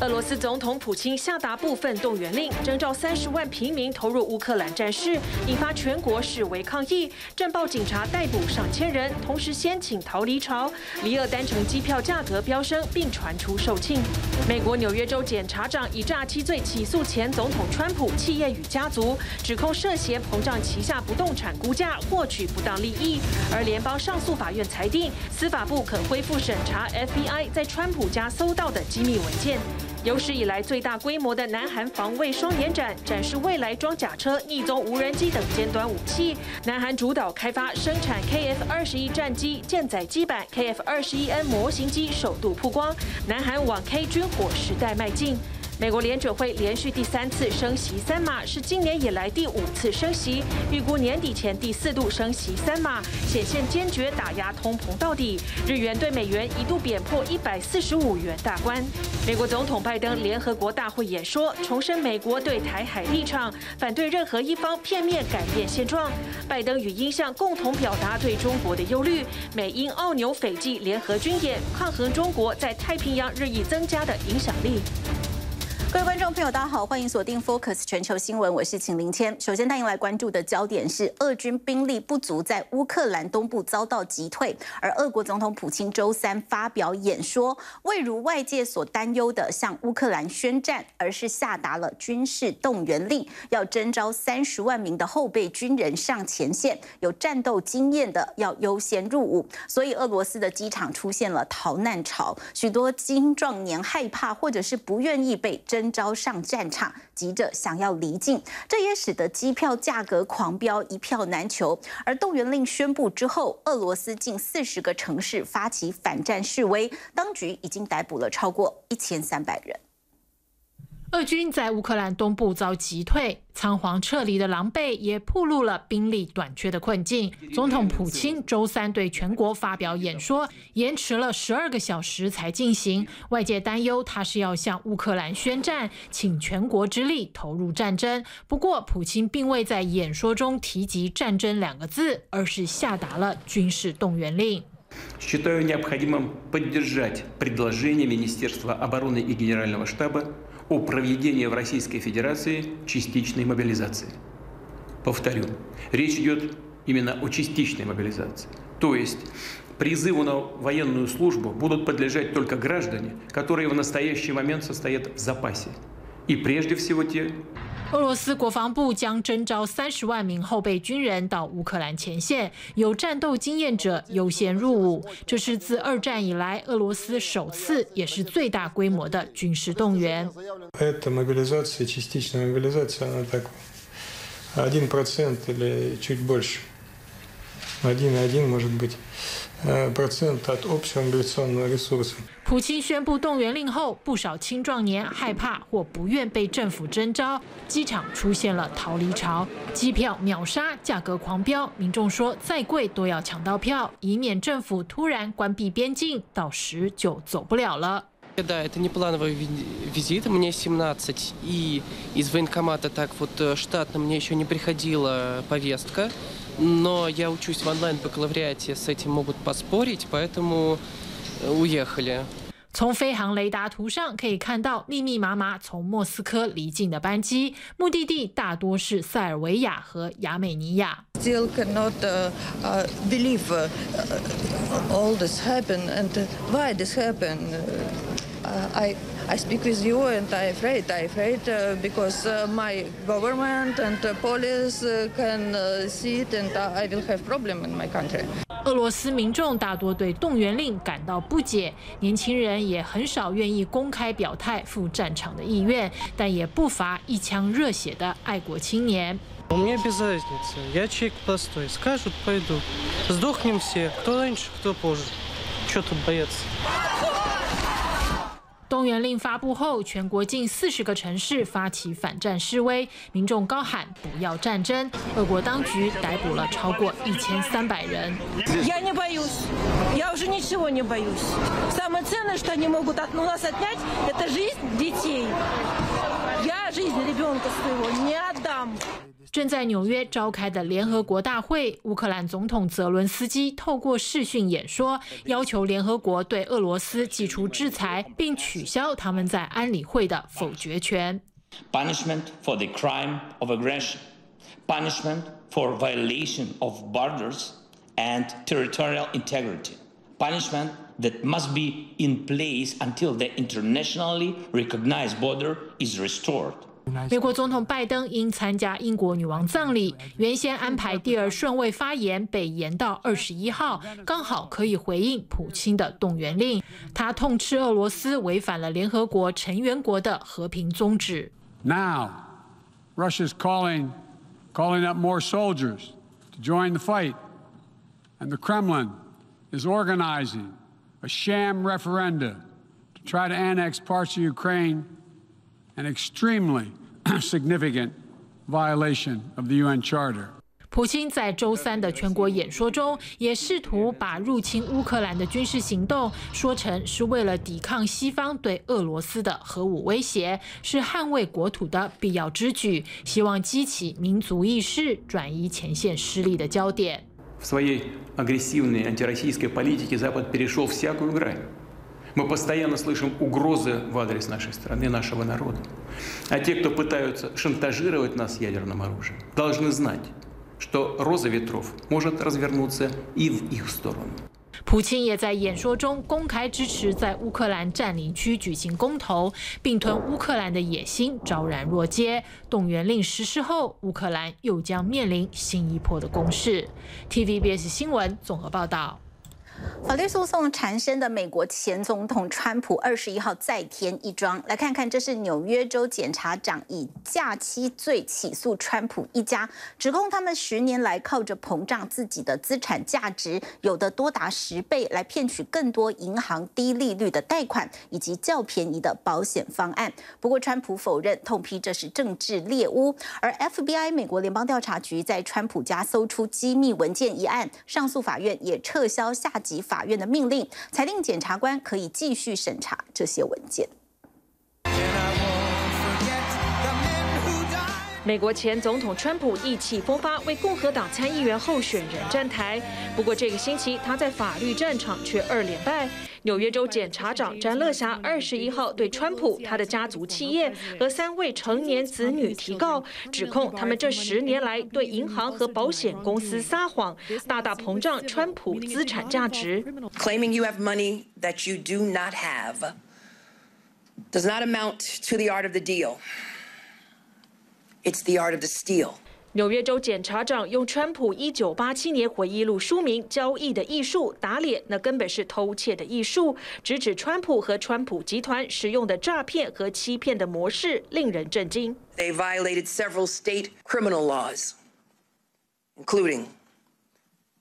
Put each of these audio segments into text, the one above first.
俄罗斯总统普京下达部分动员令，征召三十万平民投入乌克兰战事，引发全国示威抗议。战报警察逮捕上千人，同时先请逃离潮。离俄单程机票价格飙升，并传出售罄。美国纽约州检察长以诈欺罪起诉前总统川普企业与家族，指控涉嫌膨胀旗下不动产估价，获取不当利益。而联邦上诉法院裁定，司法部可恢复审查 FBI 在川普家搜到的机密文件。有史以来最大规模的南韩防卫双年展，展示未来装甲车、逆踪无人机等尖端武器。南韩主导开发生产 KF 二十一战机，舰载机版 KF 二十一 N 模型机首度曝光。南韩往 K 军火时代迈进。美国联准会连续第三次升息三码，是今年以来第五次升息，预估年底前第四度升息三码，显现坚决打压通膨到底。日元对美元一度贬破一百四十五元大关。美国总统拜登联合国大会演说，重申美国对台海立场，反对任何一方片面改变现状。拜登与英相共同表达对中国的忧虑，美英澳纽斐济联合军演，抗衡中国在太平洋日益增加的影响力。各位观众朋友，大家好，欢迎锁定 Focus 全球新闻，我是秦林谦。首先带您来关注的焦点是，俄军兵力不足，在乌克兰东部遭到击退。而俄国总统普京周三发表演说，未如外界所担忧的向乌克兰宣战，而是下达了军事动员令，要征召三十万名的后备军人上前线，有战斗经验的要优先入伍。所以，俄罗斯的机场出现了逃难潮，许多青壮年害怕或者是不愿意被征。征召上战场，急着想要离境，这也使得机票价格狂飙，一票难求。而动员令宣布之后，俄罗斯近四十个城市发起反战示威，当局已经逮捕了超过一千三百人。俄军在乌克兰东部遭击退，仓皇撤离的狼狈也暴露了兵力短缺的困境。总统普京周三对全国发表演说，延迟了十二个小时才进行。外界担忧他是要向乌克兰宣战，请全国之力投入战争。不过，普京并未在演说中提及战争两个字，而是下达了军事动员令。о проведении в Российской Федерации частичной мобилизации. Повторю, речь идет именно о частичной мобилизации. То есть призыву на военную службу будут подлежать только граждане, которые в настоящий момент состоят в запасе. И прежде всего те, 俄罗斯国防部将征召三十万名后备军人到乌克兰前线，有战斗经验者优先入伍。这是自二战以来俄罗斯首次也是最大规模的军事动员。普京宣布动员令后，不少青壮年害怕或不愿被政府征召，机场出现了逃离潮，机票秒杀，价格狂飙，民众说再贵都要抢到票，以免政府突然关闭边境，到时就走不了了。从飞航雷达图上可以看到，密密麻麻从莫斯科离境的班机，目的地大多是塞尔维亚和亚美尼亚。Still cannot believe all this happened and why this happened. I I speak with you and I afraid. I afraid because my government and police can see it and I will have problem in my country. 俄罗斯民众大多对动员令感到不解，年轻人也很少愿意公开表态赴战场的意愿，但也不乏一腔热血的爱国青年。动员令发布后，全国近四十个城市发起反战示威，民众高喊“不要战争”。俄国当局逮捕了超过一千三百人。正在纽约召开的联合国大会，乌克兰总统泽伦斯基透过视讯演说，要求联合国对俄罗斯祭出制裁，并取消他们在安理会的否决权。Punishment for the crime of aggression, punishment for violation of borders and territorial integrity, punishment that must be in place until the internationally recognized border is restored. 美国总统拜登因参加英国女王葬礼，原先安排第二顺位发言被延到二十一号，刚好可以回应普京的动员令。他痛斥俄罗斯违反了联合国成员国的和平宗旨。Now, Russia's calling, calling up more soldiers to join the fight, and the Kremlin is organizing a sham referenda to try to annex parts of Ukraine, an extremely significant violation of the UN Charter. 普京在周三的全国演说中，也试图把入侵乌克兰的军事行动说成是为了抵抗西方对俄罗斯的核武威胁，是捍卫国土的必要之举，希望激起民族意识，转移前线失利的焦点。普京也在演说中公开支持在乌克兰占领区举行公投，并吞乌克兰的野心昭然若揭。动员令实施后，乌克兰又将面临新一波的攻势。TVBS 新闻综合报道。法律诉讼缠身的美国前总统川普二十一号再添一桩，来看看，这是纽约州检察长以假期罪起诉川普一家，指控他们十年来靠着膨胀自己的资产价值，有的多达十倍，来骗取更多银行低利率的贷款以及较便宜的保险方案。不过，川普否认，痛批这是政治猎巫。而 FBI 美国联邦调查局在川普家搜出机密文件一案，上诉法院也撤销下及法院的命令，裁定检察官可以继续审查这些文件。美国前总统川普意气风发，为共和党参议员候选人站台。不过这个星期他在法律战场却二连败。纽约州检察长詹乐霞二十一号对川普、他的家族企业和三位成年子女提告，指控他们这十年来对银行和保险公司撒谎，大大膨胀川普资产价值。Claiming you have money that you do not have does not amount to the art of the deal. It's the art of the steal. 纽约州检察长用川普一九八七年回忆录书名《交易的艺术》打脸，那根本是偷窃的艺术，直指川普和川普集团使用的诈骗和欺骗的模式令人震惊。They violated several state criminal laws, including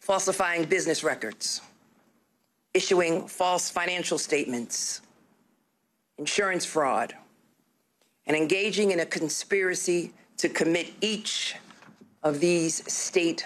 falsifying business records, issuing false financial statements, insurance fraud, and engaging in a conspiracy to commit each of these state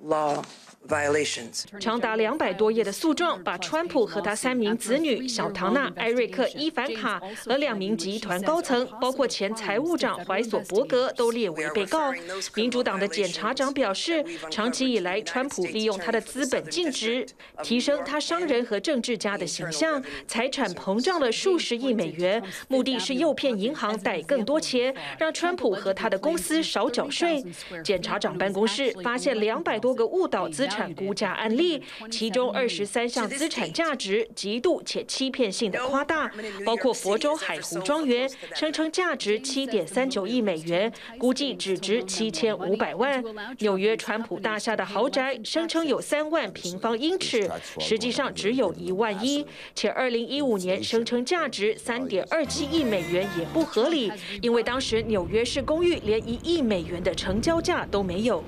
law violations. 长达两百多页的诉状，把川普和他三名子女小唐纳、艾瑞克、伊凡卡和两名集团高层，包括前财务长怀索伯格，都列为被告。民主党的检察长表示，长期以来，川普利用他的资本净值提升他商人和政治家的形象，财产膨胀了数十亿美元，目的是诱骗银行贷更多钱，让川普和他的公司少缴税。检察长办公室发现两百多个误导资产。产估价案例，其中二十三项资产价值极度且欺骗性的夸大，包括佛州海湖庄园声称价值七点三九亿美元，估计只值七千五百万；纽约川普大厦的豪宅声称有三万平方英尺，实际上只有一万一，且二零一五年声称价值三点二七亿美元也不合理，因为当时纽约市公寓连一亿美元的成交价都没有。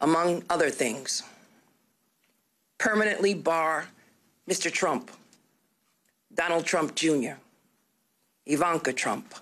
Among other things, permanently bar Mr. Trump, Donald Trump Jr., Ivanka Trump,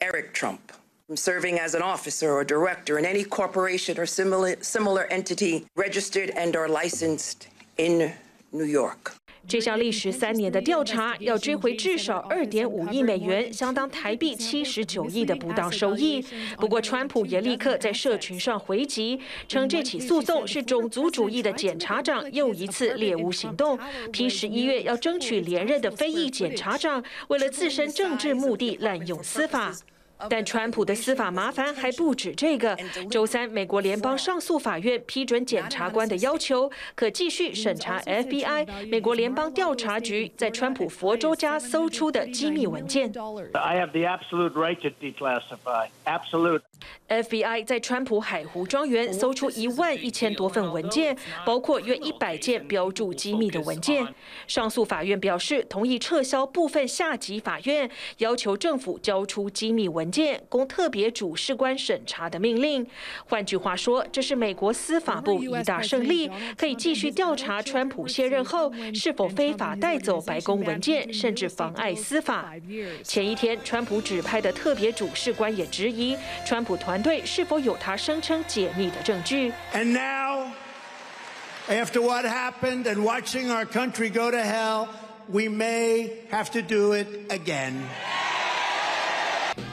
Eric Trump from serving as an officer or director in any corporation or similar, similar entity registered and or licensed in New York. 这项历时三年的调查要追回至少二点五亿美元，相当台币七十九亿的不当收益。不过，川普也立刻在社群上回击，称这起诉讼是种族主义的检察长又一次猎巫行动，批十一月要争取连任的非裔检察长为了自身政治目的滥用司法。但川普的司法麻烦还不止这个。周三，美国联邦上诉法院批准检察官的要求，可继续审查 FBI 美国联邦调查局在川普佛州家搜出的机密文件。I have the absolute right to declassify. Absolute. FBI 在川普海湖庄园搜出一万一千多份文件，包括约一百件标注机密的文件。上诉法院表示同意撤销部分下级法院要求政府交出机密文件供特别主事官审查的命令。换句话说，这是美国司法部一大胜利，可以继续调查川普卸任后是否非法带走白宫文件，甚至妨碍司法。前一天，川普指派的特别主事官也质疑川普团队是否有他声称解密的证据？And now, after what happened and watching our country go to hell, we may have to do it again.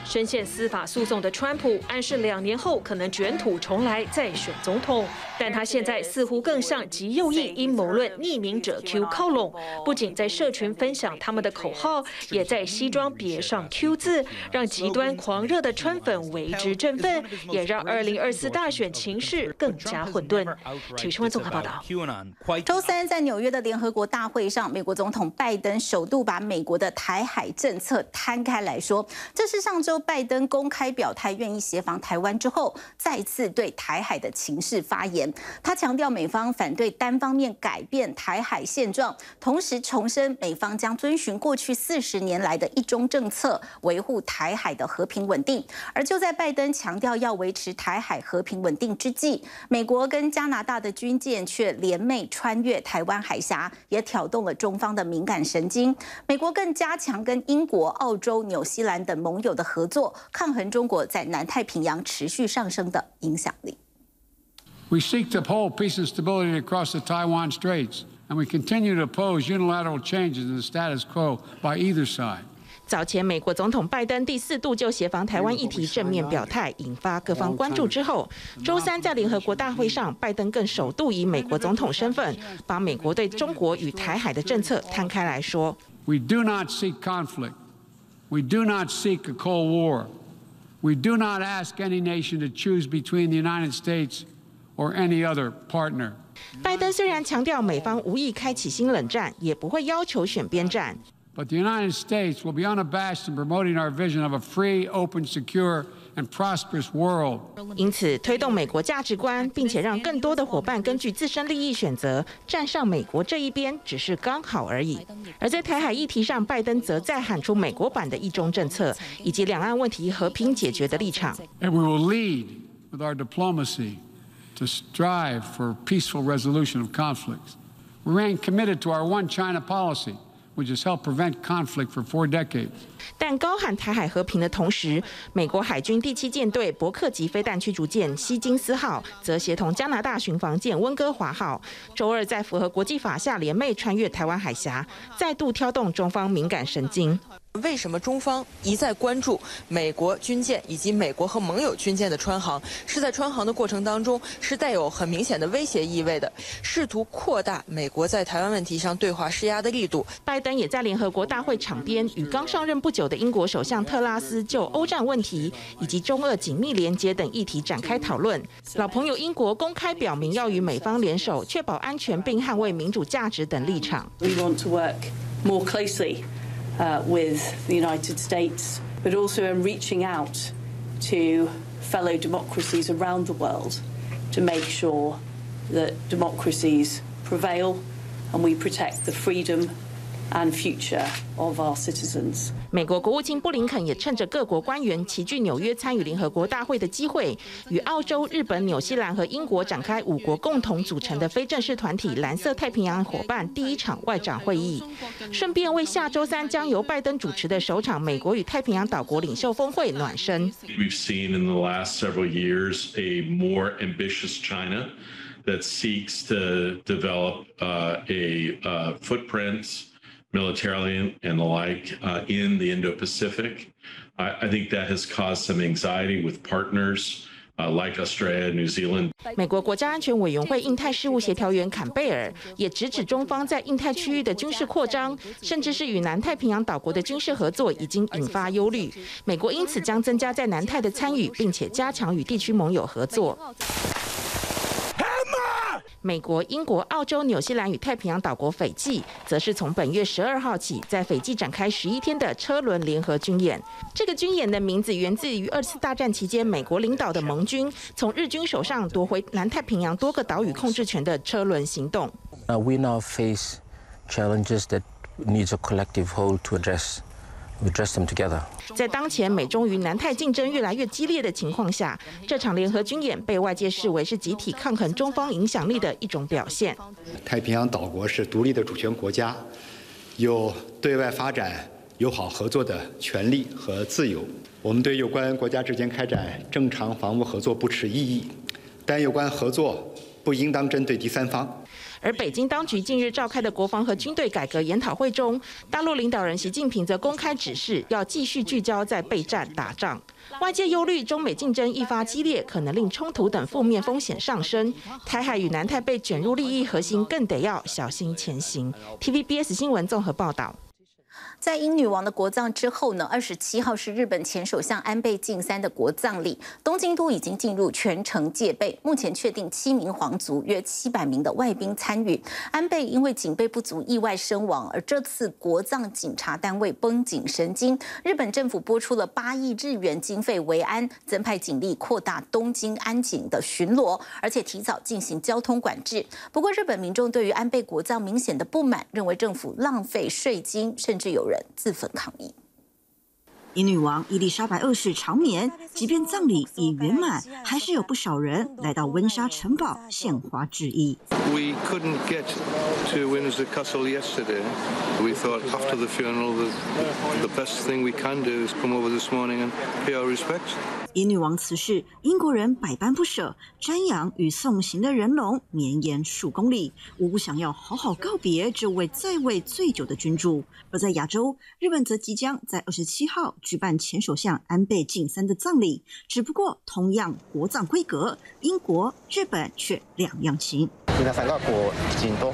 深陷司法诉讼的川普暗示两年后可能卷土重来再选总统，但他现在似乎更像极右翼阴谋论匿名者 Q 靠拢，不仅在社群分享他们的口号，也在西装别上 Q 字，让极端狂热的川粉为之振奋，也让2024大选情势更加混沌。体育新闻综合报道。周三在纽约的联合国大会上，美国总统拜登首度把美国的台海政策摊开来说，这是上周。拜登公开表态愿意协防台湾之后，再次对台海的情势发言。他强调美方反对单方面改变台海现状，同时重申美方将遵循过去四十年来的一中政策，维护台海的和平稳定。而就在拜登强调要维持台海和平稳定之际，美国跟加拿大的军舰却联袂穿越台湾海峡，也挑动了中方的敏感神经。美国更加强跟英国、澳洲、纽西兰等盟友的合。合作抗衡中国在南太平洋持续上升的影响力。We seek to uphold peace and stability across the Taiwan Straits, and we continue to oppose unilateral changes in the status quo by either side. 早前，美国总统拜登第四度就协防台湾议题正面表态，引发各方关注之后，周三在联合国大会上，拜登更首度以美国总统身份，把美国对中国与台海的政策摊开来说。We do not seek conflict. We do not seek a Cold War. We do not ask any nation to choose between the United States or any other partner. 拜登虽然强调美方无意开启新冷战，也不会要求选边站。But the United States will be unabashed in promoting our vision of a free, open, secure, and prosperous world. 因此，推动美国价值观，并且让更多的伙伴根据自身利益选择站上美国这一边，只是刚好而已。而在台海议题上，拜登则再喊出美国版的一中政策，以及两岸问题和平解决的立场。And we will lead with our diplomacy to strive for peaceful resolution of conflicts. We remain committed to our one China policy. Which has helped prevent conflict for four decades. 但高喊台海和平的同时，美国海军第七舰队伯克级飞弹驱逐舰希金斯号则协同加拿大巡防舰温哥华号，周二在符合国际法下联袂穿越台湾海峡，再度挑动中方敏感神经。为什么中方一再关注美国军舰以及美国和盟友军舰的穿航？是在穿航的过程当中是带有很明显的威胁意味的，试图扩大美国在台湾问题上对华施压的力度。拜登也在联合国大会场边与刚上任不久的英国首相特拉斯就欧战问题以及中俄紧密连接等议题展开讨论。老朋友英国公开表明要与美方联手，确保安全并捍卫民主价值等立场。We want to work more closely. Uh, with the United States, but also in reaching out to fellow democracies around the world to make sure that democracies prevail and we protect the freedom and future of our citizens. 美国国务卿布林肯也趁着各国官员齐聚纽约参与联合国大会的机会，与澳洲、日本、纽西兰和英国展开五国共同组成的非正式团体蓝色太平洋伙伴第一场外长会议，顺便为下周三将由拜登主持的首场美国与太平洋岛国领袖峰会暖身。We've seen in the last several years a more ambitious China. that seeks to develop uh, a uh, footprint militarily and the like uh, in the Indo-Pacific. I, I think that has caused some anxiety with partners. Uh, like Australia, New Zealand. 美国国家安全委员会印太事务协调员坎贝尔也直指中方在印太区域的军事扩张，甚至是与南太平洋岛国的军事合作，已经引发忧虑。美国因此将增加在南太的参与，并且加强与地区盟友合作。美国、英国、澳洲、纽西兰与太平洋岛国斐济，则是从本月十二号起，在斐济展开十一天的车轮联合军演。这个军演的名字源自于二次大战期间美国领导的盟军从日军手上夺回南太平洋多个岛屿控制权的车轮行动。We now face challenges that needs a collective whole to address. We address them together. 在当前美中与南太竞争越来越激烈的情况下，这场联合军演被外界视为是集体抗衡中方影响力的一种表现。太平洋岛国是独立的主权国家，有对外发展友好合作的权利和自由。我们对有关国家之间开展正常防务合作不持异议，但有关合作不应当针对第三方。而北京当局近日召开的国防和军队改革研讨会中，大陆领导人习近平则公开指示要继续聚焦在备战打仗。外界忧虑中美竞争一发激烈，可能令冲突等负面风险上升。台海与南太被卷入利益核心，更得要小心前行。TVBS 新闻综合报道。在英女王的国葬之后呢，二十七号是日本前首相安倍晋三的国葬礼，东京都已经进入全城戒备，目前确定七名皇族、约七百名的外宾参与。安倍因为警备不足意外身亡，而这次国葬警察单位绷紧神经，日本政府拨出了八亿日元经费维安，增派警力扩大东京安警的巡逻，而且提早进行交通管制。不过，日本民众对于安倍国葬明显的不满，认为政府浪费税金，甚至有人自焚抗议。英女王伊丽莎白二世长眠，即便葬礼已圆满，还是有不少人来到温莎城堡献花致意。We couldn't get to Windsor Castle yesterday. We thought after the funeral that the best thing we can do is come over this morning and pay our respects. 英女王辞世，英国人百般不舍，瞻仰与送行的人龙绵延数公里，无不想要好好告别这位在位最久的君主。而在亚洲，日本则即将在二十七号举办前首相安倍晋三的葬礼，只不过同样国葬规格，英国、日本却两样情。皆さんがこうきちんと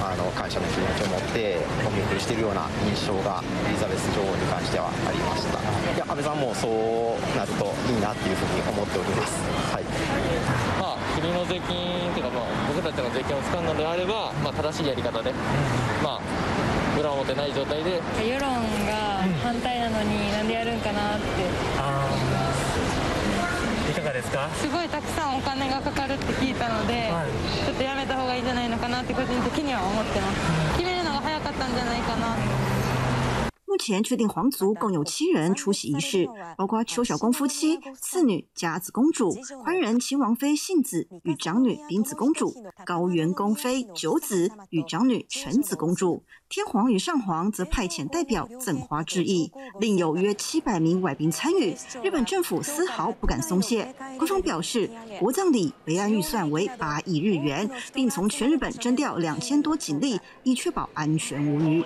あの感谢の気持ちを持ってお见送りしているような印象がエリザベス女王に关してはありました。いや安倍さんもそうなるといいなっていうふうに思っております。はい。まあ国の税金というかまあ仆たちの税金を使うのであればまあ正しいやり方でまあ里表ない状态で。世论が反対なのになんでやるんかなって。いかがですか？すごいたくさんお金がかかるって闻いたので、ちょっとやめた方がいいんじゃないのかなって个人的には思ってます。决めるのが早かったんじゃないかな。目前确定皇族共有七人出席仪式，包括邱小公夫妻、次女佳子公主、宽仁亲王妃信子与长女彬子公主、高原宫妃九子与长女承子公主。天皇与上皇则派遣代表赠花致意，另有约七百名外宾参与。日本政府丝毫不敢松懈，官方表示，国葬礼备案预算为八亿日元，并从全日本征调两千多警力，以确保安全无虞。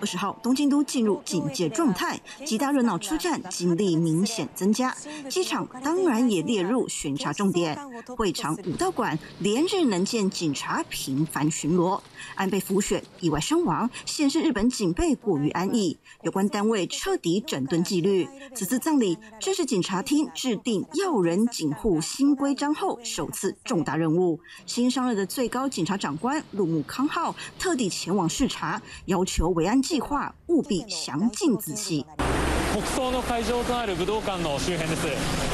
二十号，东京都进入警戒状态，几大热闹车站警力明显增加，机场当然也列入巡查重点。会场、武道馆连日能见警察频繁巡逻。安倍辅选意外身亡，显示日本警备过于安逸，有关单位彻底整顿纪律。此次葬礼，这是警察厅制定要人警护新规章后首次重大任务。新上任的最高警察长官陆木康浩特地前往视察，要求维安计划务必详尽仔细。国葬の会場となる武道館の周辺です。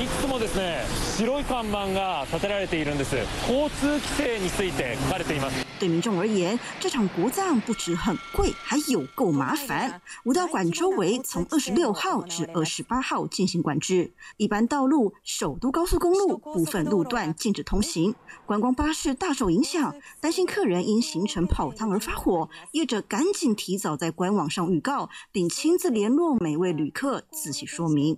いくつもですね、白い看板が立てられているんです。交通規制について書かれています。对民众而言，这场国葬不只很贵，还有够麻烦。武道馆周围从二十六号至二十八号进行管制，一般道路、首都高速公路部分路段禁止通行，观光巴士大受影响。担心客人因行程泡汤而发火，业者赶紧提早在官网上预告，并亲自联络每位旅客，仔细说明。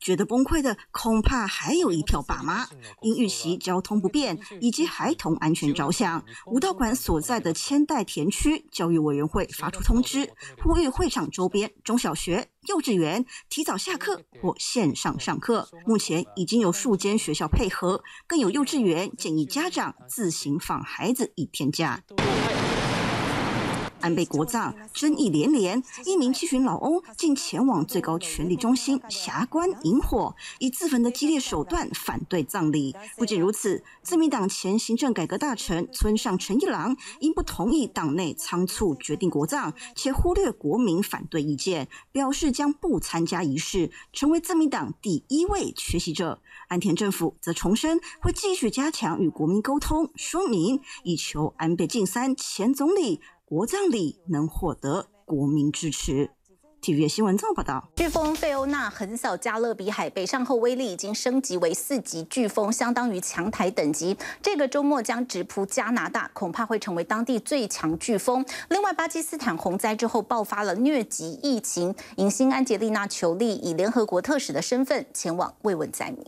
觉得崩溃的恐怕还有一票爸妈，因预期交通不便以及孩童安全着想，武道馆所在的千代田区教育委员会发出通知，呼吁会场周边中小学、幼稚园提早下课或线上上课。目前已经有数间学校配合，更有幼稚园建议家长自行放孩子一天假。安倍国葬争议连连，一名七旬老翁竟前往最高权力中心霞关引火，以自焚的激烈手段反对葬礼。不仅如此，自民党前行政改革大臣村上诚一郎因不同意党内仓促决定国葬，且忽略国民反对意见，表示将不参加仪式，成为自民党第一位缺席者。安田政府则重申会继续加强与国民沟通说明，以求安倍晋三前总理。国葬礼能获得国民支持。体育新闻综合报道：飓风费欧娜横扫加勒比海，北上后威力已经升级为四级飓风，相当于强台等级。这个周末将直扑加拿大，恐怕会成为当地最强飓风。另外，巴基斯坦洪灾之后爆发了疟疾疫情，影星安吉丽娜·裘丽以联合国特使的身份前往慰问灾民。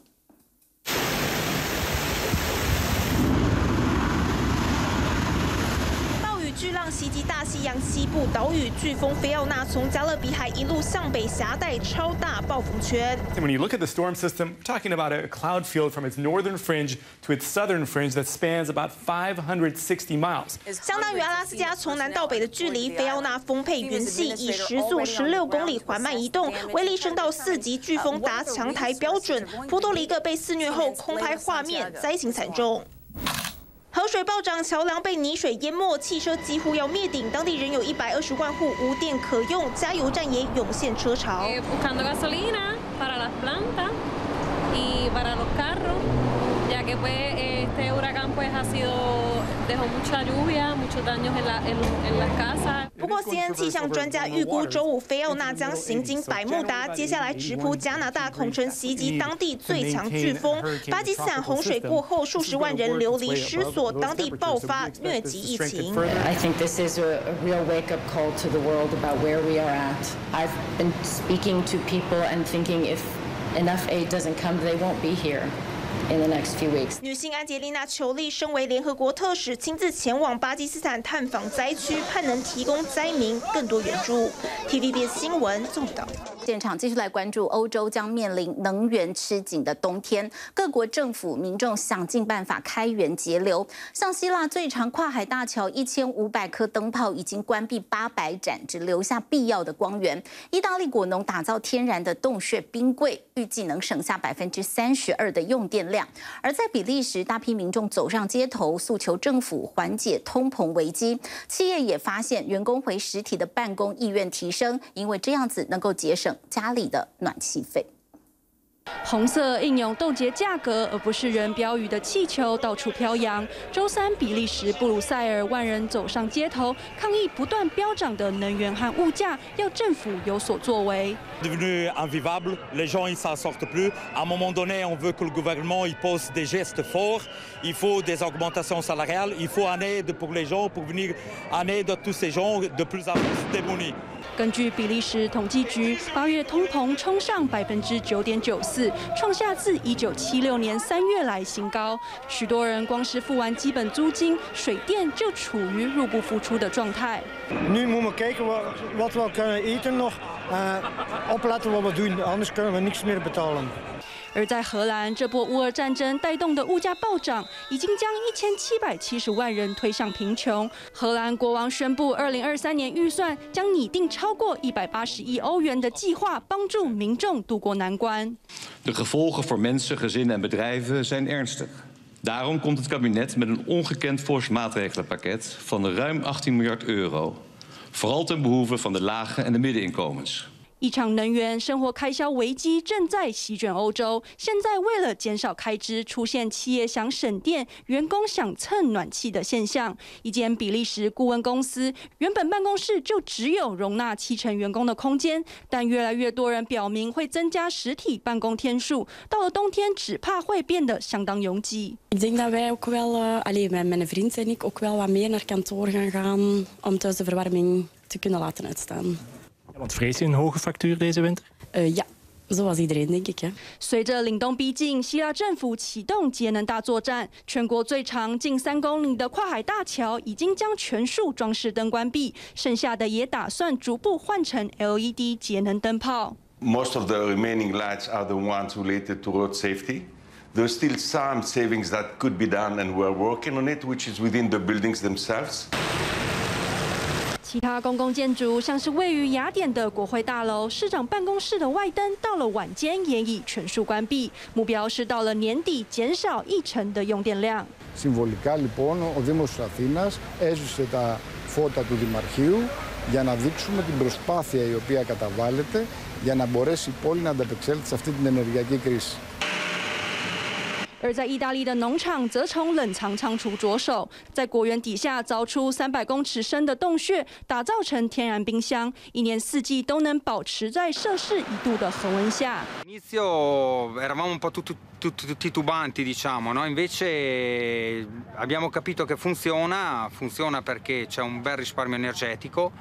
巨浪袭击大西洋西部岛屿，飓风菲奥娜从加勒比海一路向北狭带超大暴风圈。When you look at the storm system, we're talking about a cloud field from its northern fringe to its southern fringe that spans about 560 miles。相当于阿拉斯加从南到北的距离。菲奥娜丰沛云系以时速十六公里缓慢移动，威力升到四级飓风达强台标准。波多黎各被肆虐后空拍画面，灾情惨重。河水暴涨，桥梁被泥水淹没，汽车几乎要灭顶。当地人有一百二十万户无电可用，加油站也涌现车潮。不过，CNN 气象专家预估周五菲奥娜将行经百慕达，接下来直扑加拿大，恐成袭击当地最强飓风。巴基斯坦洪水过后，数十万人流离失所，当地爆发疟疾疫情。I think this is a real wake-up call to the world about where we are at. I've been speaking to people and thinking if enough aid doesn't come, they won't be here. In the next few weeks. 女性安吉丽娜·裘丽身为联合国特使，亲自前往巴基斯坦探访灾区，盼能提供灾民更多援助。TVBS 新闻报道。现场继续来关注，欧洲将面临能源吃紧的冬天，各国政府民众想尽办法开源节流。像希腊最长跨海大桥一千五百颗灯泡已经关闭八百盏，只留下必要的光源。意大利果农打造天然的洞穴冰柜，预计能省下百分之三十二的用电而在比利时，大批民众走上街头，诉求政府缓解通膨危机。企业也发现员工回实体的办公意愿提升，因为这样子能够节省家里的暖气费。红色印有冻结价格，而不是人标语的气球到处飘扬。周三，比利时布鲁塞尔万人走上街头，抗议不断飙涨的能源和物价，要政府有所作为。根据比利时统计局，八月通膨冲上百分之九点九四，创下自一九七六年三月来新高。许多人光是付完基本租金、水电，就处于入不敷出的状态。Nu moeten we kijken wat we kunnen eten nog, opletten wat we doen, anders kunnen we niks meer betalen. 而在荷兰，这波乌俄战争带动的物价暴涨，已经将一千七百七十万人推向贫穷。荷兰国王宣布，二零二三年预算将拟定超过一百八十亿欧元的计划，帮助民众渡过难关。De gevolgen voor mensen, gezinnen en bedrijven zijn ernstig. Daarom komt het kabinet met een ongekend fors maatregelenpakket van ruim 18 miljard euro. vooral ten behoeve van de lage en de middeninkomens. 一场能源生活开销危机正在席卷欧洲。现在为了减少开支，出现企业想省电、员工想蹭暖气的现象。一间比利时顾问公司原本办公室就只有容纳七成员工的空间，但越来越多人表明会增加实体办公天数。到了冬天，只怕会变得相当拥挤。Ik denk dat wij ook wel. Want vrees je een hoge factuur deze winter? Uh, ja. Zoals iedereen, denk ik. Hè. 随着凛冬逼近，希腊政府启动节能大作战。全国最长近三公里的跨海大桥已经将全数装饰灯关闭，剩下的也打算逐步换成 LED 节能灯泡。Most of the remaining lights are the ones related to road safety. There's still some savings that could be done, and we're working on it, which is within the buildings themselves. 其他公共建筑，像是位于雅典的国会大楼、市长办公室的外灯，到了晚间也已全数关闭。目标是到了年底减少一成的用电量。Συμβολικά λοιπόν, ο Δήμος Αθήνας έζησε τα φώτα του Δημαρχείου για να δείξουμε την προσπάθεια η οποία καταβάλλεται για να μπορέσει η πόλη να ανταπεξέλθει σε αυτή την ενεργειακή κρίση. 而在意大利的农场则从冷藏仓储着手，在果园底下凿出三百公尺深的洞穴，打造成天然冰箱，一年四季都能保持在摄氏一度的恒温下。Inizio eravamo un po' tutti titubanti, diciamo, no? Invece abbiamo capito che funziona, funziona perché c'è un bel risparmio energetico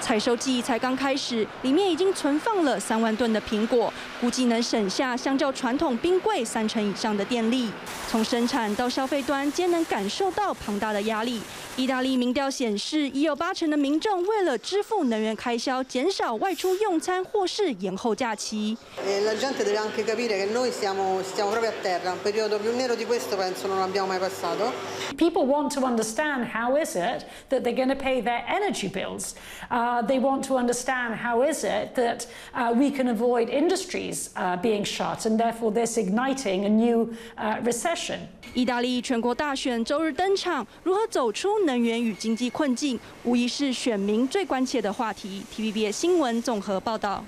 采收季才刚开始，里面已经存放了三万吨的苹果，估计能省下相较传统冰柜三成以上的电力。从生产到消费端，皆能感受到庞大的压力。意大利民调显示，已有八成的民众为了支付能源开销，减少外出用餐或是延后假期。La gente deve anche capire che noi stiamo stiamo proprio a terra, un periodo più nero di questo penso non abbiamo mai passato. People want to understand how is it that they're going to pay their energy bills. Uh, they want to understand how is it that uh, we can avoid industries uh, being shut and therefore this igniting a new uh, recession. 意大利全国大选周日登场，如何走出能源与经济困境，无疑是选民最关切的话题。TVB 新闻综合报道。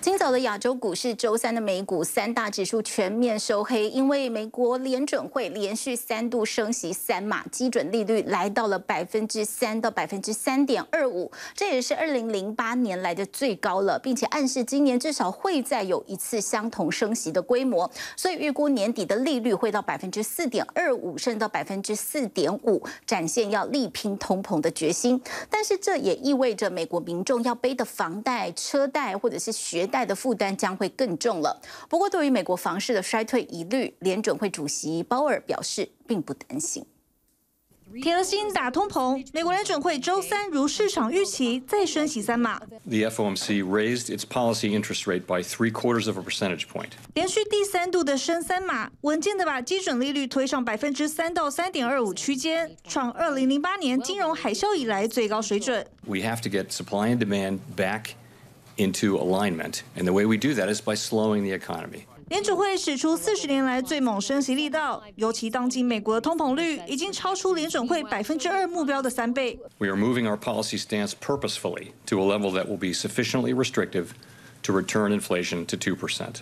今早的亚洲股市，周三的美股三大指数全面收黑，因为美国联准会连续三度升息三码，基准利率来到了百分之三到百分之三点二五，这也是二零零八年来的最高了，并且暗示今年至少会再有一次相同升息的规模，所以预估年底的利率会到百分之四点二五，甚至到百分之四点五，展现要力拼通膨的决心。但是这也意味着美国民众要背的房贷、车贷或者是学贷的负担将会更重了。不过，对于美国房市的衰退疑虑，联准会主席鲍尔表示并不担心。铁了心打通膨，美国联准会周三如市场预期再升息三码。The FOMC raised its policy interest rate by three quarters of a percentage point。连续第三度的升三码，稳健的把基准利率推上百分之三到三点二五区间，创二零零八年金融海啸以来最高水准。We have to get supply and demand back into alignment, and the way we do that is by slowing the economy. 联准会使出四十年来最猛升息力道，尤其当今美国的通膨率已经超出联准会百分之二目标的三倍。We are moving our policy stance purposefully to a level that will be sufficiently restrictive to return inflation to two percent.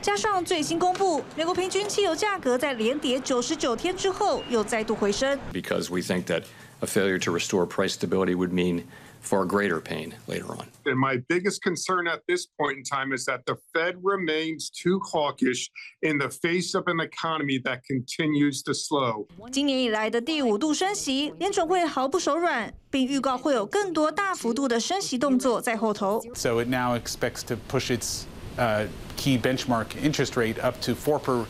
加上最新公布，美国平均汽油价格在连跌九十九天之后又再度回升。Because we think that a failure to restore price stability would mean far greater pain later on. And my biggest concern at this point in time is that the Fed remains too hawkish in the face of an economy that continues to slow. 今年以来的第五度升息，联准会毫不手软，并预告会有更多大幅度的升息动作在后头。So it now expects to push its uh, key benchmark interest rate up to four per,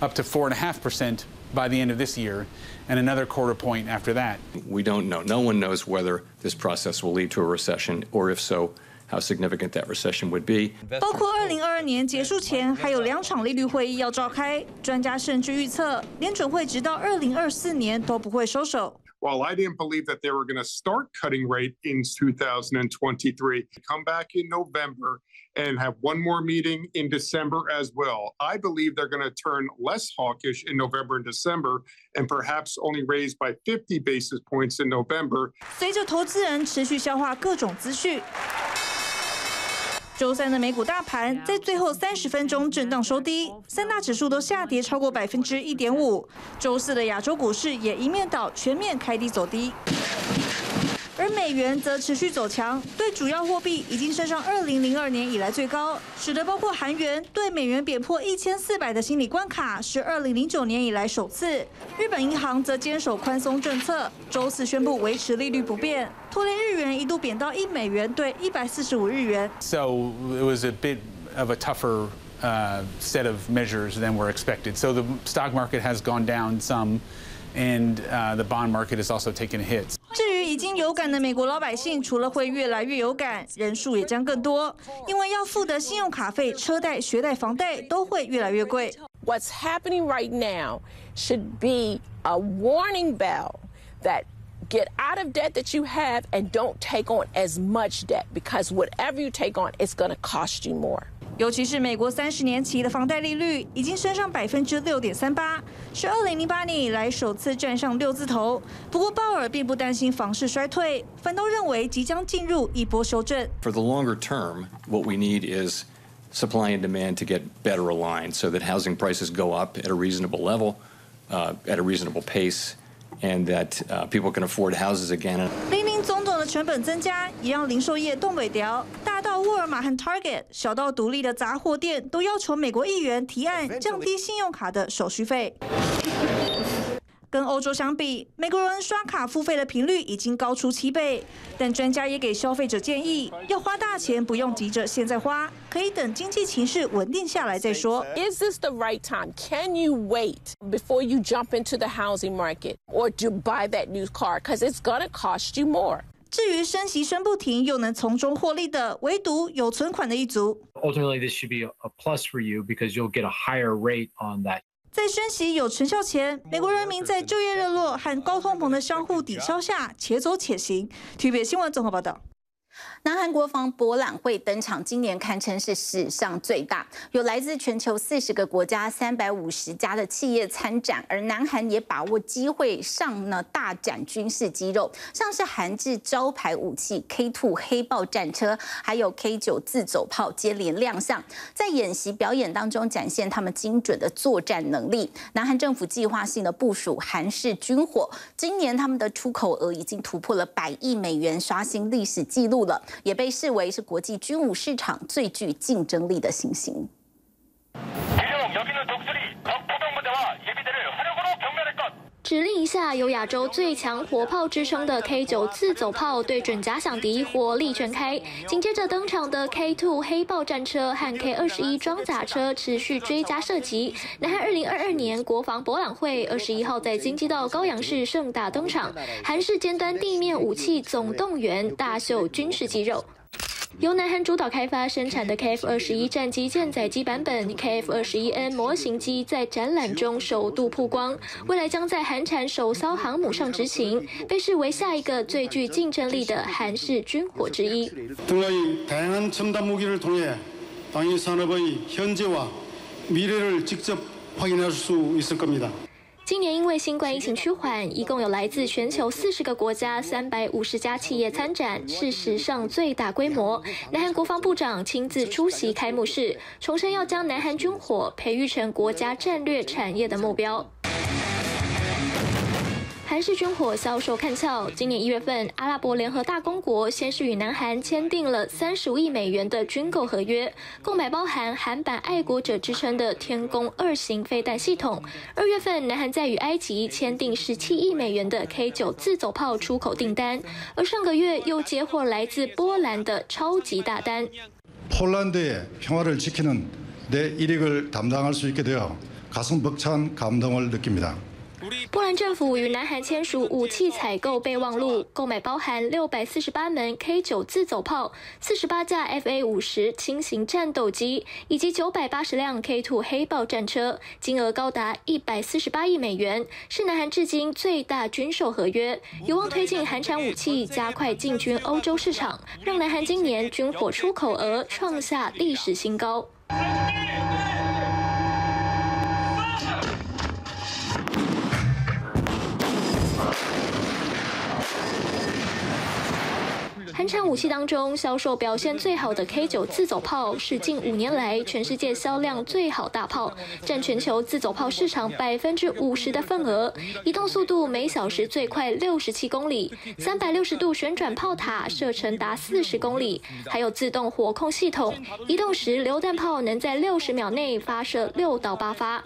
up to four and a half percent by the end of this year, and another quarter point after that. We don't know. No one knows whether this process will lead to a recession, or if so, how significant that recession would be. 包括二零二二年结束前还有两场利率会议要召开，专家甚至预测联准会直到二零二四年都不会收手。 while I didn't believe that they were going to start cutting rate in 2023, come back in November and have one more meeting in December as well. I believe they're going to turn less hawkish in November and December and perhaps only raise by 50 basis points in November. 随着投资人持续消化各种资讯。 周三的美股大盘在最后三十分钟震荡收低，三大指数都下跌超过百分之一点五。周四的亚洲股市也一面倒，全面开低走低。而美元则持续走强，对主要货币已经升上二零零二年以来最高，使得包括韩元对美元贬破一千四百的心理关卡是二零零九年以来首次。日本银行则坚守宽松政策，周四宣布维持利率不变，拖累日元一度贬到一美元兑一百四十五日元。So it was a bit of a tougher uh, set of measures than were expected. So the stock market has gone down some, and uh, the bond market has also taken hits. 已经有感的美国老百姓，除了会越来越有感，人数也将更多，因为要付的信用卡费、车贷、学贷、房贷都会越来越贵。What's happening right now should be a warning bell that get out of debt that you have and don't take on as much debt because whatever you take on, it's going to cost you more. 尤其是美国三十年期的房贷利率已经升上百分之六点三八，是二零零八年以来首次站上六字头。不过鲍尔并不担心房市衰退，反倒认为即将进入一波修正。For the longer term, what we need is supply and demand to get better aligned so that housing prices go up at a reasonable level, uh, at a reasonable pace, And that uh, people can afford houses again. 林林总统的成本增加，也让零售业东北调。大到沃尔玛和 Target，小到独立的杂货店，都要求美国议员提案降低信用卡的手续费。跟欧洲相比，美国人刷卡付费的频率已经高出七倍。但专家也给消费者建议，要花大钱不用急着现在花，可以等经济情势稳定下来再说。Is this the right time? Can you wait before you jump into the housing market or to buy that new car? Because it's gonna cost you more. 至于升息升不停又能从中获利的，唯独有存款的一族。Ultimately, this should be a plus for you because you'll get a higher rate on that. 在升息有成效前，美国人民在就业热络和高通膨的相互抵消下，且走且行。TVBS 新闻综合报道。南韩国防博览会登场，今年堪称是史上最大，有来自全球四十个国家、三百五十家的企业参展，而南韩也把握机会上呢大展军事肌肉，像是韩制招牌武器 K2 黑豹战车，还有 K9 自走炮接连亮相，在演习表演当中展现他们精准的作战能力。南韩政府计划性的部署韩式军火，今年他们的出口额已经突破了百亿美元，刷新历史纪录也被视为是国际军武市场最具竞争力的新型。指令一下，有亚洲最强火炮之称的 K9 自走炮对准假想敌火力全开，紧接着登场的 K two 黑豹战车和 K21 装甲车持续追加射击。南韩二零二二年国防博览会二十一号在京畿道高阳市盛大登场，韩式尖端地面武器总动员，大秀军事肌肉。由南韩主导开发生产的 KF 二十一战机舰载机版本 KF 二十一 N 模型机在展览中首度曝光，未来将在韩产首艘航母上执行，被视为下一个最具竞争力的韩式军火之一。今年因为新冠疫情趋缓，一共有来自全球四十个国家、三百五十家企业参展，是史上最大规模。南韩国防部长亲自出席开幕式，重申要将南韩军火培育成国家战略产业的目标。韩式军火销售看俏，今年一月份，阿拉伯联合大公国先是与南韩签订了三十五亿美元的军购合约，购买包含韩版爱国者之称的天弓二型飞弹系统。二月份，南韩再与埃及签订十七亿美元的 K 九自走炮出口订单，而上个月又接获来自波兰的超级大单。波兰的평화를지키는내일익을담당할수있게되어가슴벅찬감동을느낍니다 波兰政府与南韩签署武器采购备忘录，购买包含六百四十八门 K 九自走炮、四十八架 FA 五十轻型战斗机以及九百八十辆 K two 黑豹战车，金额高达一百四十八亿美元，是南韩至今最大军售合约，有望推进韩产武器加快进军欧洲市场，让南韩今年军火出口额创下历史新高。产武器当中，销售表现最好的 K 九自走炮是近五年来全世界销量最好大炮，占全球自走炮市场百分之五十的份额。移动速度每小时最快六十七公里，三百六十度旋转炮塔射程达四十公里，还有自动火控系统，移动时榴弹炮能在六十秒内发射六到八发。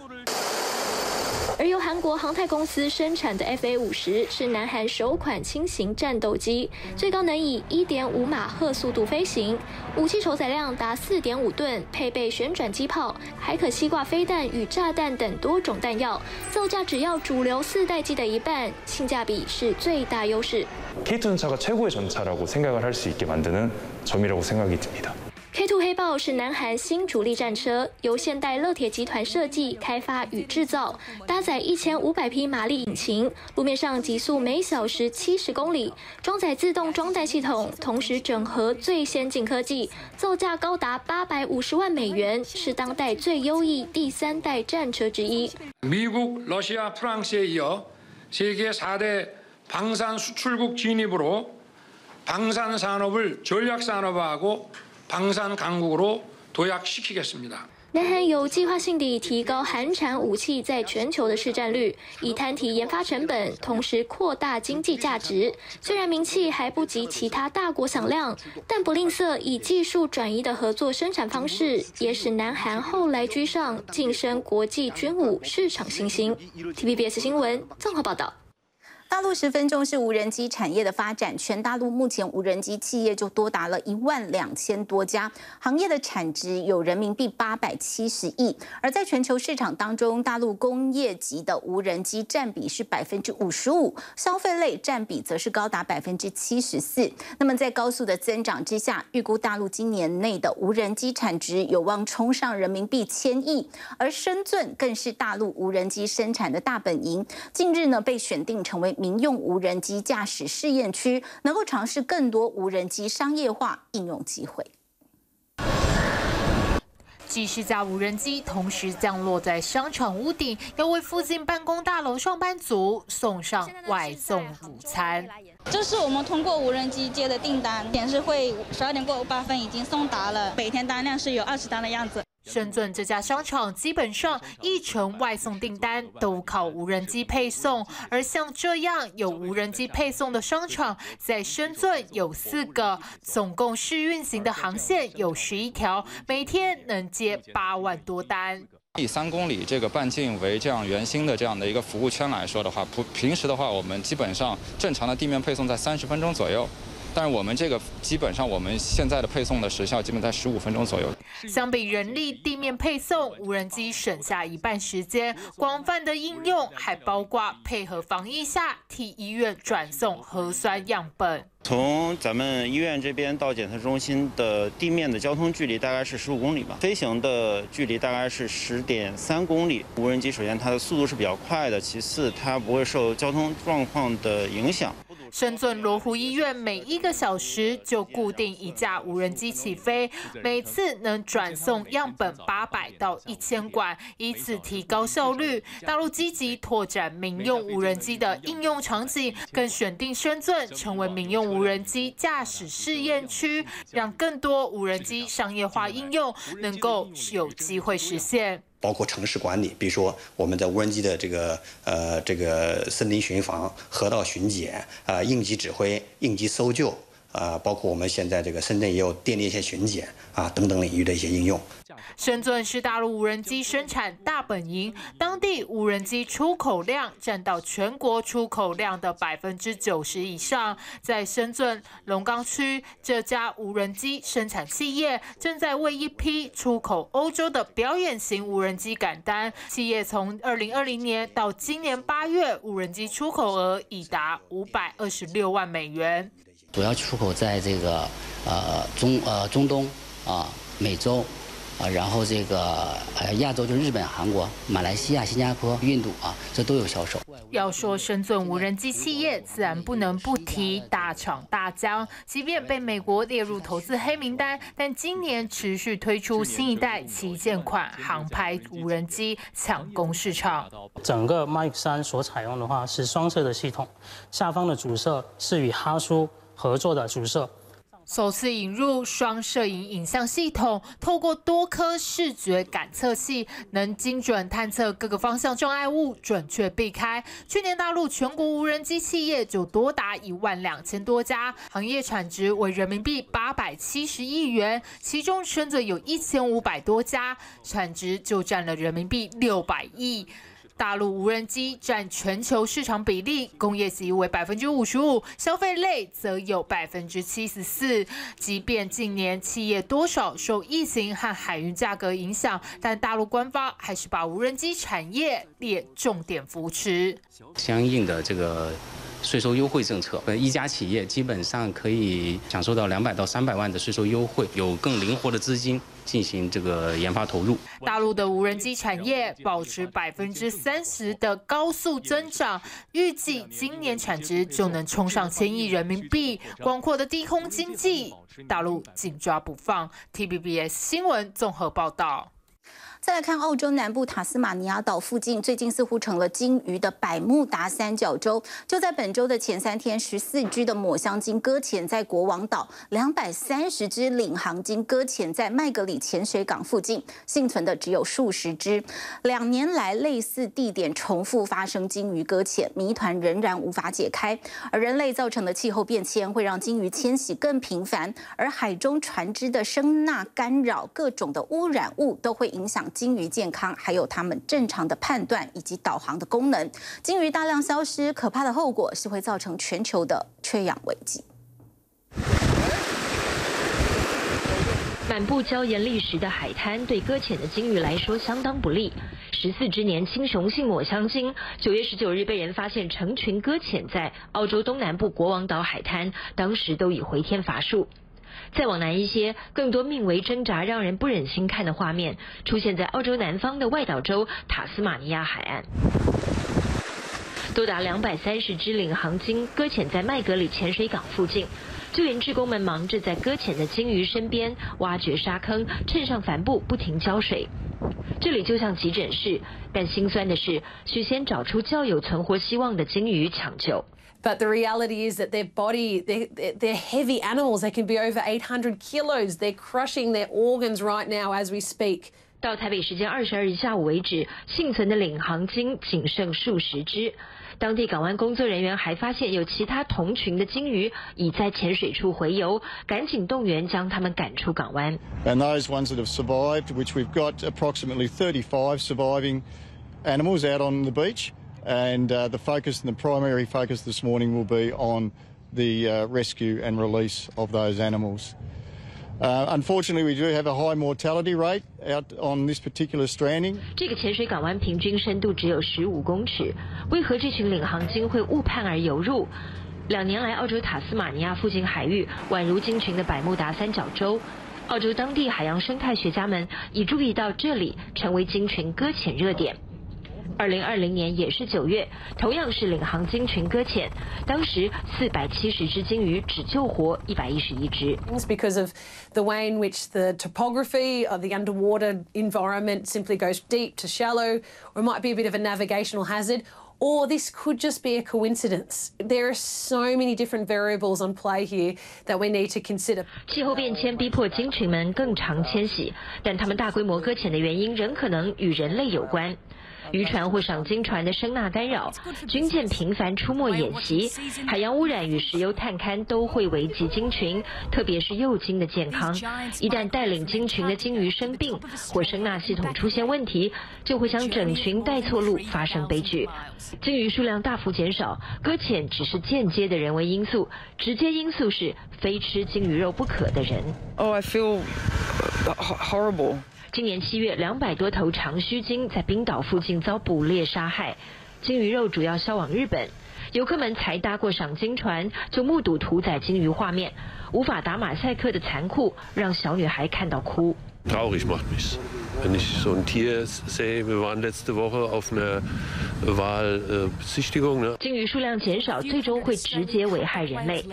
而由韩国航太公司生产的 FA 五十是南韩首款轻型战斗机，最高能以一点五马赫速度飞行，武器承载量达四点五吨，配备旋转机炮，还可携挂飞弹与炸弹等多种弹药，造价只要主流四代机的一半，性价比是最大优势。K2 전차가 최고의 전차라고 생각을 할 수 있게 만드는 점이라고 생각이 듭니다. K2 黑豹是南韩新主力战车，由现代乐铁集团设计、开发与制造，搭载一千五百匹马力引擎，路面上极速每小时七十公里，装载自动装弹系统，同时整合最先进科技，造价高达八百五十万美元，是当代最优异第三代战车之一。美国、러시아프랑스에이어세계사대방산수출국진입으로방산산업을전략산업화하고 “防山强国”으로도약시키겠습니 다. 南韩有计划性地提高韩产武器在全球的市占率，以摊提研发成本，同时扩大经济价值。虽然名气还不及其他大国响亮，但不吝啬以技术转移的合作生产方式，也使南韩后来居上，晋升国际军武市场新星。TBS 新闻综合报道。大陆十分重视无人机产业的发展，全大陆目前无人机企业就多达了一万两千多家，行业的产值有人民币八百七十亿。而在全球市场当中，大陆工业级的无人机占比是百分之五十五，消费类占比则是高达百分之七十四。那么在高速的增长之下，预估大陆今年内的无人机产值有望冲上人民币千亿，而深圳更是大陆无人机生产的大本营，近日呢被选定成为。民用无人机驾驶试验区能够尝试更多无人机商业化应用机会。几十架无人机同时降落在商场屋顶，要为附近办公大楼上班族送上外送午餐。这是我们通过无人机接的订单，显示会十二点过八分已经送达了，每天单量是有二十单的样子。深圳这家商场基本上一成外送订单都靠无人机配送，而像这样有无人机配送的商场，在深圳有四个，总共试运行的航线有十一条，每天能接八万多单。以三公里这个半径为这样圆心的这样的一个服务圈来说的话，普平时的话，我们基本上正常的地面配送在三十分钟左右。但是我们这个基本上我们现在的配送的时效基本在十五分钟左右。相比人力地面配送，无人机省下一半时间。广泛的应用还包括配合防疫下替医院转送核酸样本。从咱们医院这边到检测中心的地面的交通距离大概是十五公里吧，飞行的距离大概是十点三公里。无人机首先它的速度是比较快的，其次它不会受交通状况的影响。深圳罗湖医院每一个小时就固定一架无人机起飞，每次能转送样本八百到一千管，以此提高效率。大陆积极拓展民用无人机的应用场景，更选定深圳成为民用无人机驾驶试验区，让更多无人机商业化应用能够有机会实现。包括城市管理，比如说我们在无人机的这个呃这个森林巡防、河道巡检啊、应急指挥、应急搜救呃，包括我们现在这个深圳也有电力线巡检啊等等领域的一些应用。深圳是大陆无人机生产大本营，当地无人机出口量占到全国出口量的百分之九十以上。在深圳龙岗区，这家无人机生产企业正在为一批出口欧洲的表演型无人机赶单。企业从二零二零年到今年八月，无人机出口额已达五百二十六万美元。主要出口在这个呃中呃中东啊、美洲啊，然后这个呃亚洲就是日本、韩国、马来西亚、新加坡、印度啊，这都有销售。要说深圳无人机企业，自然不能不提大厂大疆。即便被美国列入投资黑名单，但今年持续推出新一代旗舰款航拍无人机，抢攻市场。整个 Mike 三所采用的话是双摄的系统，下方的主摄是与哈苏。合作的主摄，首次引入双摄影影像系统，透过多颗视觉感测器，能精准探测各个方向障碍物，准确避开。去年大陆全国无人机企业就多达一万两千多家，行业产值为人民币八百七十亿元，其中深圳有一千五百多家，产值就占了人民币六百亿。大陆无人机占全球市场比例，工业级为百分之五十五，消费类则有百分之七十四。即便近年企业多少受疫情和海运价格影响，但大陆官方还是把无人机产业列重点扶持。相应的这个。税收优惠政策，呃，一家企业基本上可以享受到两百到三百万的税收优惠，有更灵活的资金进行这个研发投入。大陆的无人机产业保持百分之三十的高速增长，预计今年产值就能冲上千亿人民币。广阔的低空经济，大陆紧抓不放。T B B S 新闻综合报道。再来看澳洲南部塔斯马尼亚岛附近，最近似乎成了鲸鱼的百慕达三角洲。就在本周的前三天，十四只的抹香鲸搁浅在国王岛，两百三十只领航鲸搁浅在麦格里潜水港附近，幸存的只有数十只。两年来，类似地点重复发生鲸鱼搁浅，谜团仍然无法解开。而人类造成的气候变迁会让鲸鱼迁徙更频繁，而海中船只的声呐干扰、各种的污染物都会影响。鲸鱼健康，还有它们正常的判断以及导航的功能。鲸鱼大量消失，可怕的后果是会造成全球的缺氧危机。满布礁岩砾石的海滩，对搁浅的鲸鱼来说相当不利。十四只年轻雄性抹香鲸，九月十九日被人发现成群搁浅在澳洲东南部国王岛海滩，当时都已回天乏术。再往南一些，更多命为挣扎、让人不忍心看的画面出现在澳洲南方的外岛州塔斯马尼亚海岸，多达两百三十只领航鲸搁浅在麦格里潜水港附近，救援志工们忙着在搁浅的鲸鱼身边挖掘沙坑，衬上帆布，不停浇水。这里就像急诊室，但心酸的是，需先找出较有存活希望的鲸鱼抢救。But the reality is that their body, they're, they're heavy animals. They can be over 800 kilos. They're crushing their organs right now as we speak. 到台北时间二十二日下午为止，幸存的领航鲸仅剩数十只。当地港湾工作人员还发现有其他同群的鲸鱼已在浅水处洄游，赶紧动员将它们赶出港湾。And those ones that have survived, which we've got approximately 35 surviving animals out on the beach. And uh, the focus and the primary focus this morning will be on the uh, rescue and release of those animals. Uh, unfortunately, we do have a high mortality rate out on this particular stranding. 这个浅水港湾平均深度只有十五公尺，为何这群领航鲸会误判而游入？两年来，澳洲塔斯马尼亚附近海域宛如鲸群的百慕达三角洲。澳洲当地海洋生态学家们已注意到这里成为鲸群搁浅热点。 二零二零年也是九月，同样是领航鲸群搁浅，当时四百七十只鲸鱼只救活一百一十一只。Because of the way in which the topography of the underwater environment simply goes deep to shallow, or it might be a bit of a navigational hazard, or this could just be a coincidence. There are so many different variables on play here that we need to consider. 气候变迁逼迫鲸群们更常迁徙，但它们大规模搁浅的原因仍可能与人类有关。渔船或赏鲸船的声纳干扰，军舰频繁出没演习，海洋污染与石油探勘都会危及鲸群，特别是幼鲸的健康。一旦带领鲸群的鲸鱼生病或声纳系统出现问题，就会将整群带错路，发生悲剧。鲸鱼数量大幅减少，搁浅只是间接的人为因素，直接因素是非吃鲸鱼肉不可的人。Oh, I feel horrible. 今年七月，两百多头长须鲸在冰岛附近遭捕猎杀害，鲸鱼肉主要销往日本。游客们才搭过赏鲸船，就目睹屠宰鲸鱼画面，无法打马赛克的残酷，让小女孩看到哭。鲸鱼数量减少，最终会直接危害人类。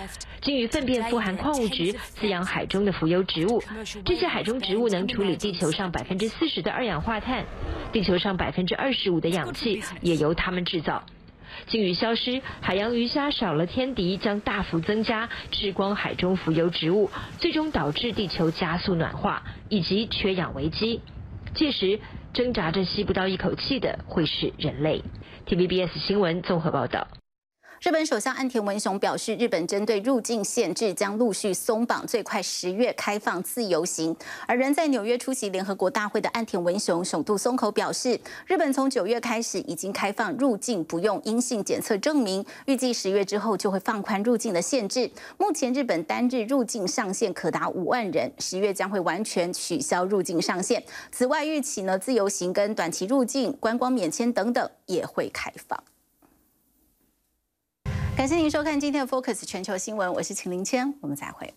鲸鱼粪便富含矿物质，滋养海中的浮游植物。这些海中植物能处理地球上百分之四十的二氧化碳，地球上百分之二十五的氧气也由它们制造。鲸鱼消失，海洋鱼虾少了天敌，将大幅增加，吃光海中浮游植物，最终导致地球加速暖化以及缺氧危机。届时，挣扎着吸不到一口气的会是人类。TVBS 新闻综合报道。日本首相岸田文雄表示，日本针对入境限制将陆续松绑，最快十月开放自由行。而人在纽约出席联合国大会的岸田文雄首度松口表示，日本从九月开始已经开放入境不用阴性检测证明，预计十月之后就会放宽入境的限制。目前日本单日入境上限可达五万人，十月将会完全取消入境上限。此外，预期呢自由行跟短期入境、观光免签等等也会开放。感谢您收看今天的 Focus 全球新闻，我是秦林谦，我们再会。